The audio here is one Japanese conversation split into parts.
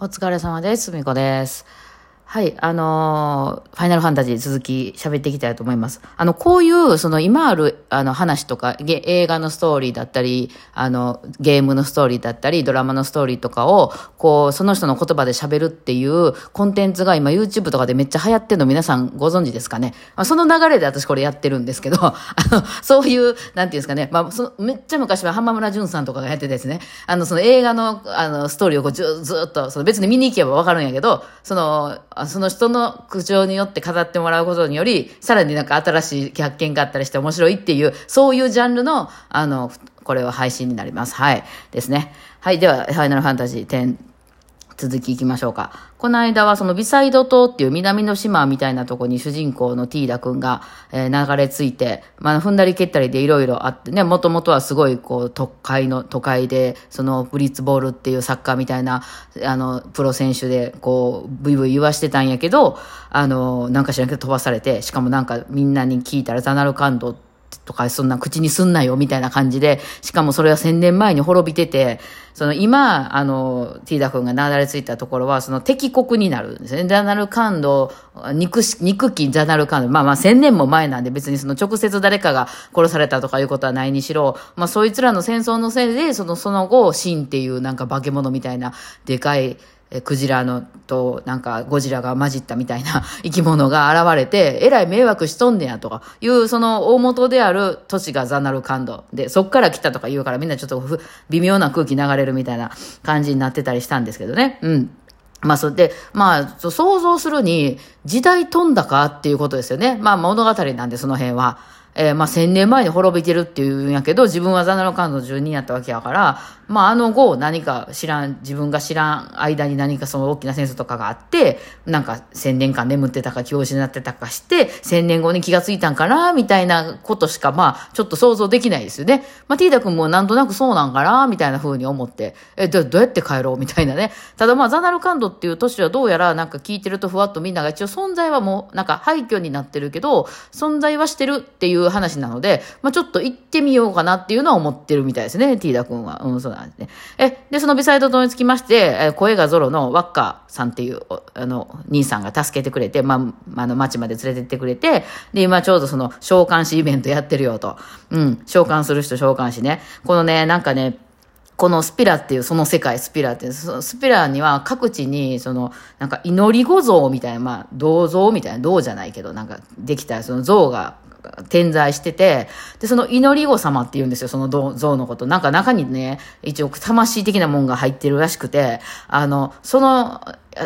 お疲れ様です。みこです。はい、あのーファイナルファンタジー続き喋っていきたいと思います。あの、こういう、その今ある、あの話とか、映画のストーリーだったり、あの、ゲームのストーリーだったり、ドラマのストーリーとかを、こう、その人の言葉で喋るっていうコンテンツが今 YouTube とかでめっちゃ流行ってるの皆さんご存知ですかね？まあ、その流れで私これやってるんですけど、あの、そういう、なんていうんですかね、まあ、そのめっちゃ昔は浜村淳さんとかがやってですね、あの、その映画の、あの、ストーリーをこうずずっと、その別に見に行けばわかるんやけど、その、その人の口調によって語ってもらうことにより、さらになんか新しい発見があったりして面白いっていう、そういうジャンルの、あの、これは配信になります。はい。ですね。はい。では、ファイナルファンタジー10、続きいきましょうか。この間はそのビサイド島っていう南の島みたいなとこに主人公のティーダ君が、えー流れ着いて、まあ踏んだり蹴ったりでいろいろあってね、もともとはすごいこう都会の、都会で、そのブリッツボールっていうサッカーみたいな、あの、プロ選手でこう、ブイブイ言わしてたんやけど、あの、なんか知らんけど飛ばされて、しかもなんかみんなに聞いたらザナルカンドってとかそんな口にすんなよみたいな感じで、しかもそれは千年前に滅びてて、その今、あの、ティーダ君がなだれついたところは、その敵国になるんですね。ザナルカンド、憎し、憎きザナルカンド。まあまあ千年も前なんで別にその直接誰かが殺されたとかいうことはないにしろ、まあそいつらの戦争のせいで、そのその後、シンっていうなんか化け物みたいな、でかい、えクジラのとなんかゴジラが混じったみたいな 生き物が現れて、えらい迷惑しとんねやとかいう、その大元である都市がザナルカンドで、そっから来たとか言うからみんなちょっと微妙な空気流れるみたいな感じになってたりしたんですけどね。うん。まあ、それで、まあ、想像するに、時代飛んだかっていうことですよね。まあ、物語なんで、その辺は。えーまあ、千年前に滅びてるっていうんやけど、自分はザナルカンドの住人やったわけやから、まあ、あの後、何か知らん、自分が知らん間に何かその大きな戦争とかがあって、なんか千年間眠ってたか気を失ってたかして、千年後に気がついたんかな、みたいなことしか、まあ、ちょっと想像できないですよね。まあ、ティーダ君もなんとなくそうなんかな、みたいな風に思って、え、どどうやって帰ろうみたいなね。ただまあ、ザナルカンドっていう都市はどうやらなんか聞いてるとふわっとみんなが一応存在はもうなんか廃墟になってるけど、存在はしてるっていう話なので、まあ、ちょっと行ってみようかなっていうのは思ってるみたいですね、ティーダ君は。うん、そうなんですね。え、で、そのビサイド島につきまして、え声がゾロのワッカーさんっていう、あの、兄さんが助けてくれて、まあ、あの、町まで連れてってくれて、で、今ちょうどその召喚師イベントやってるよと。うん、召喚する人召喚師ね。このね、なんかね、このスピラっていう、その世界、スピラっていう、スピラには各地に、その、なんか祈り子像みたいな、まあ、銅像みたいな、銅じゃないけど、なんかできた、その像が点在してて、で、その祈り子様って言うんですよ、その像のこと。なんか中にね、一応魂的なもんが入ってるらしくて、あの、その、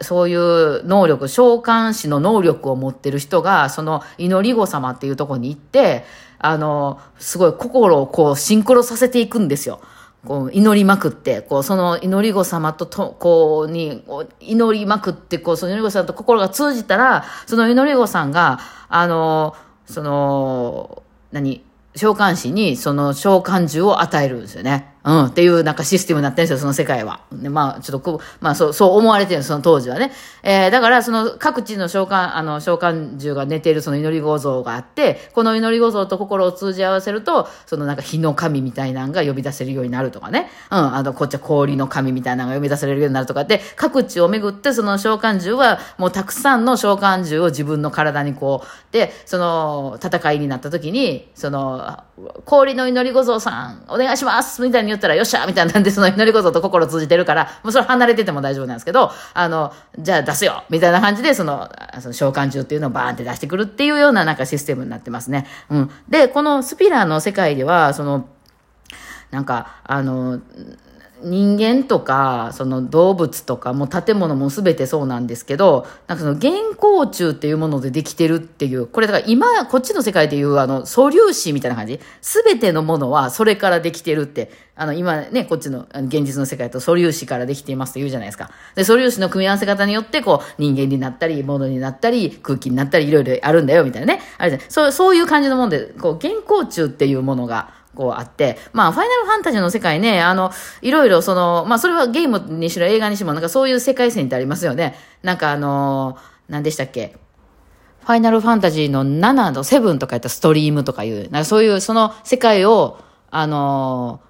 そういう能力、召喚師の能力を持ってる人が、その祈り子様っていうところに行って、あの、すごい心をこうシンクロさせていくんですよ。こう祈りまくって、こう、その祈り子様とと、こう、に、祈りまくって、こう、その祈り子さんと心が通じたら、その祈り子さんが、あの、その、何、召喚師にその召喚獣を与えるんですよね。うん。っていうなんかシステムになってるんですよ、その世界は。でまあ、ちょっとこう、まあそう、そう思われてるんです、その当時はね。えー、だからその各地の召喚、あの、召喚獣が寝ているその祈り子像があって、この祈り子像と心を通じ合わせると、そのなんか火の神みたいなのが呼び出せるようになるとかね。うん。あの、こっちは氷の神みたいなのが呼び出されるようになるとかって、各地を巡ってその召喚獣はもうたくさんの召喚獣を自分の体にこう、で、その戦いになった時に、その、氷の祈り子像さん、お願いしますみたいに言ったら、よっしゃみたいなんで、その祈り子像と心通じてるから、もうそれ離れてても大丈夫なんですけど、あの、じゃあ出すよみたいな感じで、その、その召喚獣っていうのをバーンって出してくるっていうようななんかシステムになってますね。うん。で、このスピラーの世界では、その、なんか、あの、人間とか、その動物とか、もう建物も全てそうなんですけど、なんかその原稿虫っていうものでできてるっていう、これだから今、こっちの世界でいうあの素粒子みたいな感じ。全てのものはそれからできてるって、あの今ね、こっちの現実の世界と素粒子からできていますって言うじゃないですか。で、素粒子の組み合わせ方によって、こう、人間になったり、物になったり、空気になったり、いろいろあるんだよ、みたいなね。あれじゃないそう、そういう感じのもんで、こう、原稿虫っていうものが、こうあって、まあ、ファイナルファンタジーの世界ね、あの、いろいろその、まあ、それはゲームにしろ映画にしろ、なんかそういう世界線ってありますよね。なんかあの、何でしたっけ？ファイナルファンタジーの7の7とかやったストリームとかいう、なんかそういうその世界を、あの、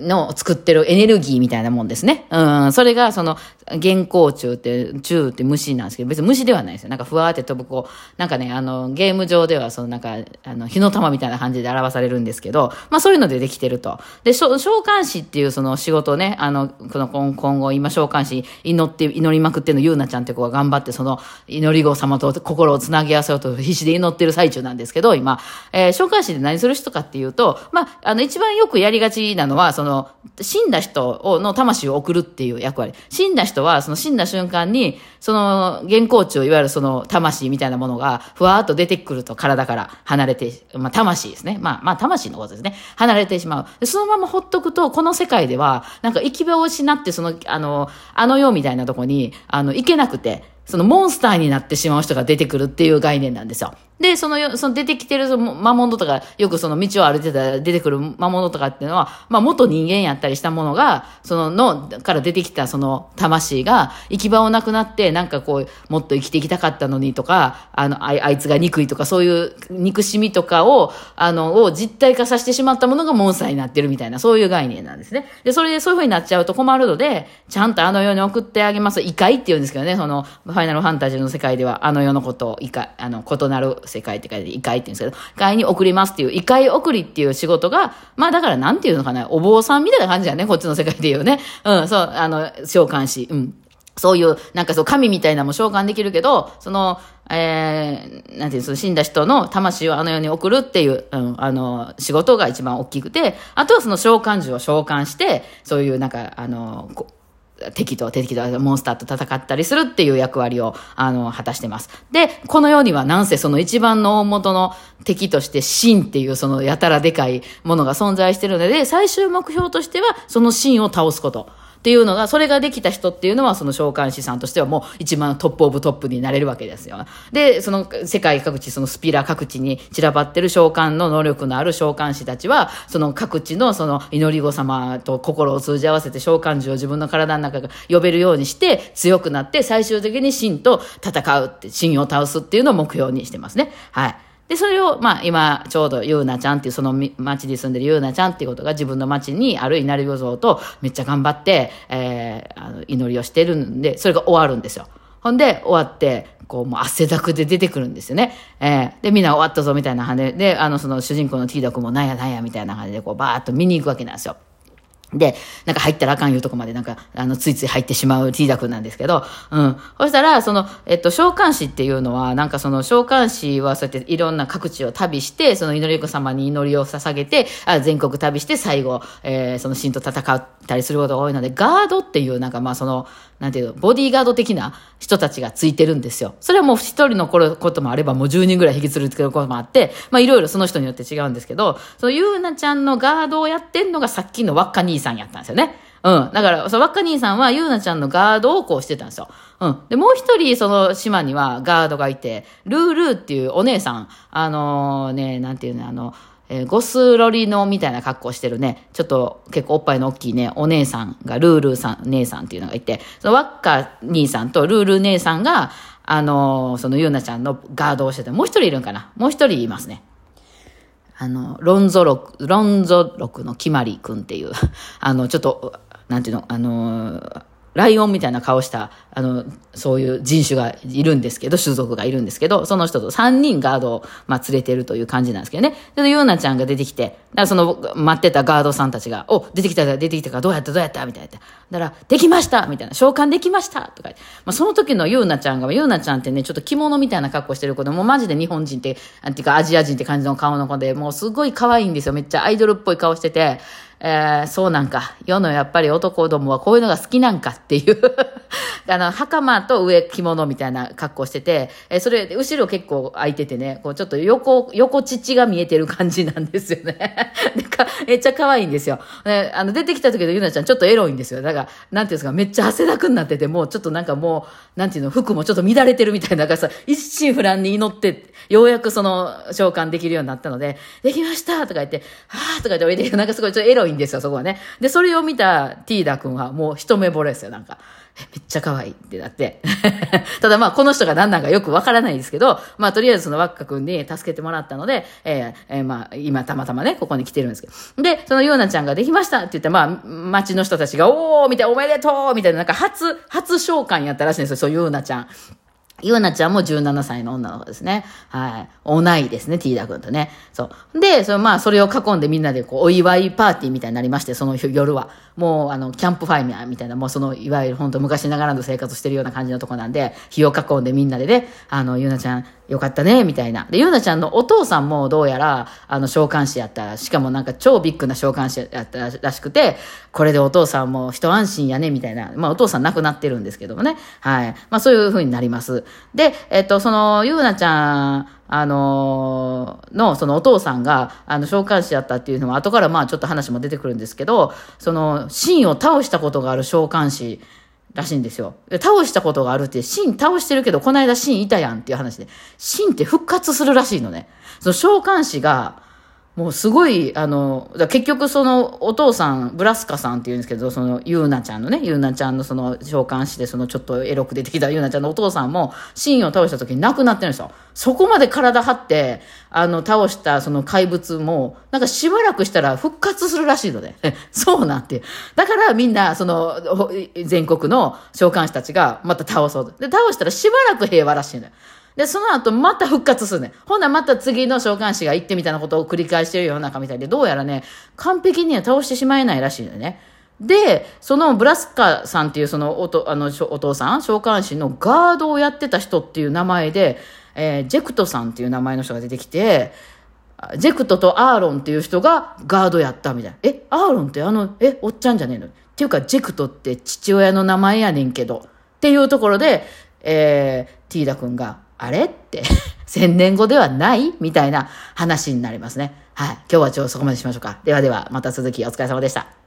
の作ってるエネルギーみたいなもんですね。うん。それが、その、原稿虫って、虫って虫なんですけど、別に虫ではないですよ。なんかふわーって飛ぶ、こう、なんかね、あの、ゲーム上では、そのなんか、あの、火の玉みたいな感じで表されるんですけど、まあそういうのでできてると。で、召喚師っていうその仕事ね、あの、この今後、今召喚師祈って、祈りまくってるのゆうなちゃんって子が頑張って、その、祈り子様と心をつなぎ合わせようと必死で祈ってる最中なんですけど、今、えー、召喚師で何する人かっていうと、まあ、あの、一番よくやりがちなのは、その、その死んだ人をの魂を送るっていう役割。死んだ人は、その死んだ瞬間に、その原稿値をいわゆるその魂みたいなものが、ふわーっと出てくると体から離れて、まあ魂ですね。まあまあ魂のことですね。離れてしまう。そのままほっとくと、この世界では、なんか行き場を失って、その、あの、あの世みたいなとこに、あの、行けなくて、そのモンスターになってしまう人が出てくるっていう概念なんですよ。で、その、その出てきてる魔物とか、よくその道を歩いてたら出てくる魔物とかっていうのは、まあ元人間やったりしたものが、そのの、から出てきたその魂が行き場をなくなって、なんかこう、もっと生きていきたかったのにとか、あの、あいつが憎いとか、そういう憎しみとかを、あの、を実体化させてしまったものがモンスターになってるみたいな、そういう概念なんですね。で、それでそういう風になっちゃうと困るので、ちゃんとあの世に送ってあげます。異界って言うんですけどね、その、ファイナルファンタジーの世界では、あの世のことを異界、あの、異なる世界って書いて異界って言うんですけど、会に送りますっていう、異界送りっていう仕事が、まあだからなんていうのかな、お坊さんみたいな感じだね、こっちの世界で言うね。うん、そう、あの、召喚師。うん。そういう、なんかそう、神みたいなのも召喚できるけど、その、えー、なんていうの、死んだ人の魂をあの世に送るっていう、うん、あの、仕事が一番大きくて、あとはその召喚獣を召喚して、そういうなんか、あの、敵と敵とモンスターと戦ったりするっていう役割を、あの、果たしてます。で、この世にはなんせその一番の大元の敵として真っていうそのやたらでかいものが存在してるので、最終目標としてはその真を倒すこと。っていうのが、それができた人っていうのは、その召喚師さんとしてはもう一番トップオブトップになれるわけですよ。で、その世界各地、そのスピラ各地に散らばってる召喚の能力のある召喚師たちは、その各地のその祈り子様と心を通じ合わせて召喚獣を自分の体の中が呼べるようにして強くなって最終的に神と戦うって、神を倒すっていうのを目標にしてますね。はい。で、それを、まあ、今、ちょうど、ゆうなちゃんっていう、その町に住んでるゆうなちゃんっていうことが自分の町にある稲荷像とめっちゃ頑張って、えー、あの、祈りをしてるんで、それが終わるんですよ。ほんで、終わって、こう、もう汗だくで出てくるんですよね。えー、で、みんな終わったぞ、みたいな感じで、で、あの、その主人公のティーダ君もなんやなんや、みたいな感じで、こう、バーっと見に行くわけなんですよ。で、なんか入ったらあかんいうとこまでなんか、あの、ついつい入ってしまうティーダ君なんですけど、うん。そしたら、その、えっと、召喚師っていうのは、なんかその召喚師はそうやっていろんな各地を旅して、その祈り子様に祈りを捧げて、あ全国旅して最後、えー、その神と戦ったりすることが多いので、ガードっていう、なんかまあその、なんていうの、ボディーガード的な人たちがついてるんですよ。それはもう一人のこともあれば、もう10人ぐらい引き連れてくることもあって、まあいろいろその人によって違うんですけど、そのゆうなちゃんのガードをやってんのがさっきの若兄さんやったんですよね。うん。だから、その若兄さんはゆうなちゃんのガードをこうしてたんですよ。うん。で、もう一人、その島にはガードがいて、ルールーっていうお姉さん、あのー、ね、なんていうの、あの、えー、ゴスロリのみたいな格好してるね、ちょっと結構おっぱいの大きいね、お姉さんが、ルールーさん、姉さんっていうのがいて、そのワッカ兄さんとルールー姉さんが、あのー、そのゆうなちゃんのガードをしてて、もう一人いるんかなもう一人いますね。あの、ロンゾロク、ロンゾロクの決まりくんっていう、あの、ちょっと、なんていうの、あのーライオンみたいな顔した、あの、そういう人種がいるんですけど、種族がいるんですけど、その人と3人ガードを、まあ、連れてるという感じなんですけどね。で、ゆうなちゃんが出てきて、だその、待ってたガードさんたちが、お、出てきた、出てきたから、どうやった、どうやったみたいな。だから、できましたみたいな。召喚できましたとかまあ、その時のゆうなちゃんが、ゆうなちゃんってね、ちょっと着物みたいな格好してる子で、もうマジで日本人って、なんていうかアジア人って感じの顔の子で、もうすごい可愛いんですよ。めっちゃアイドルっぽい顔してて、えー、そうなんか、世のやっぱり男どもはこういうのが好きなんかっていう あの、袴と上着物みたいな格好してて、えー、それ、後ろ結構空いててね、こうちょっと横、横乳が見えてる感じなんですよね。でかめっちゃ可愛いんですよ。ね、あの、出てきた時のゆなちゃんちょっとエロいんですよ。だから、なんていうんですか、めっちゃ汗だくになってて、もうちょっとなんかもう、なんていうの、服もちょっと乱れてるみたいな、だかさ、一心不乱に祈って、ようやくその、召喚できるようになったので、できましたとか言って、はぁとか言って、なんかすごいちょっとエロいいんですよ、そこはね。で、それを見たティーダ君はもう一目惚れですよ、なんか。めっちゃ可愛いってなって。ただまあ、この人が何なんかよくわからないですけど、まあ、とりあえずそのワッカ君に助けてもらったので、えーえーまあ、今たまたまね、ここに来てるんですけど。で、そのゆうなちゃんができましたって言って、まあ、町の人たちが、おーみたいな、おめでとうみたいな、なんか初、初召喚やったらしいんですよ、そう、ゆうなちゃん。ゆうなちゃんも17歳の女の子ですね。はい。おないですね、ティーダ君とね。そう。で、そまあ、それを囲んでみんなでこう、お祝いパーティーみたいになりまして、その夜は。もう、あの、キャンプファイヤーみたいな、もうその、いわゆる本当昔ながらの生活してるような感じのとこなんで、火を囲んでみんなでね、あの、ゆうなちゃん、よかったね、みたいな。で、ゆうなちゃんのお父さんもどうやら、あの、召喚師やった。しかもなんか超ビッグな召喚師やったらしくて、これでお父さんも一安心やね、みたいな。まあ、お父さん亡くなってるんですけどもね。はい。まあ、そういう風になります。で、えっと、その、ゆうなちゃん、あのの、そのお父さんが、あの、召喚師やったっていうのは、後からまあちょっと話も出てくるんですけど、その、シンを倒したことがある召喚師らしいんですよ。倒したことがあるって、シン倒してるけど、この間シンいたやんっていう話で、シンって復活するらしいのね。その召喚師が、もうすごい、あの、結局そのお父さん、ブラスカさんって言うんですけど、そのユーナちゃんのね、ユーナちゃんのその召喚師でそのちょっとエロく出てきたユーナちゃんのお父さんも、シーンを倒した時に亡くなってるんですよ。そこまで体張って、あの、倒したその怪物も、なんかしばらくしたら復活するらしいので、そうなんて。だからみんな、その、全国の召喚師たちがまた倒そうと。で、倒したらしばらく平和らしいのよ。で、その後また復活するね。ほなまた次の召喚師が行ってみたいなことを繰り返してる世の中みたいで、どうやらね、完璧には倒してしまえないらしいのよね。で、そのブラスカさんっていうそのおとあのお父さん、召喚師のガードをやってた人っていう名前で、えージェクトさんっていう名前の人が出てきて、ジェクトとアーロンっていう人がガードやったみたいな。え、アーロンってあの、え、おっちゃんじゃねえの？っていうか、ジェクトって父親の名前やねんけど。っていうところで、えー、ティーダ君が、あれ？って、千年後ではない？みたいな話になりますね。はい。今日はちょっとそこまでしましょうか。ではでは、また続きお疲れ様でした。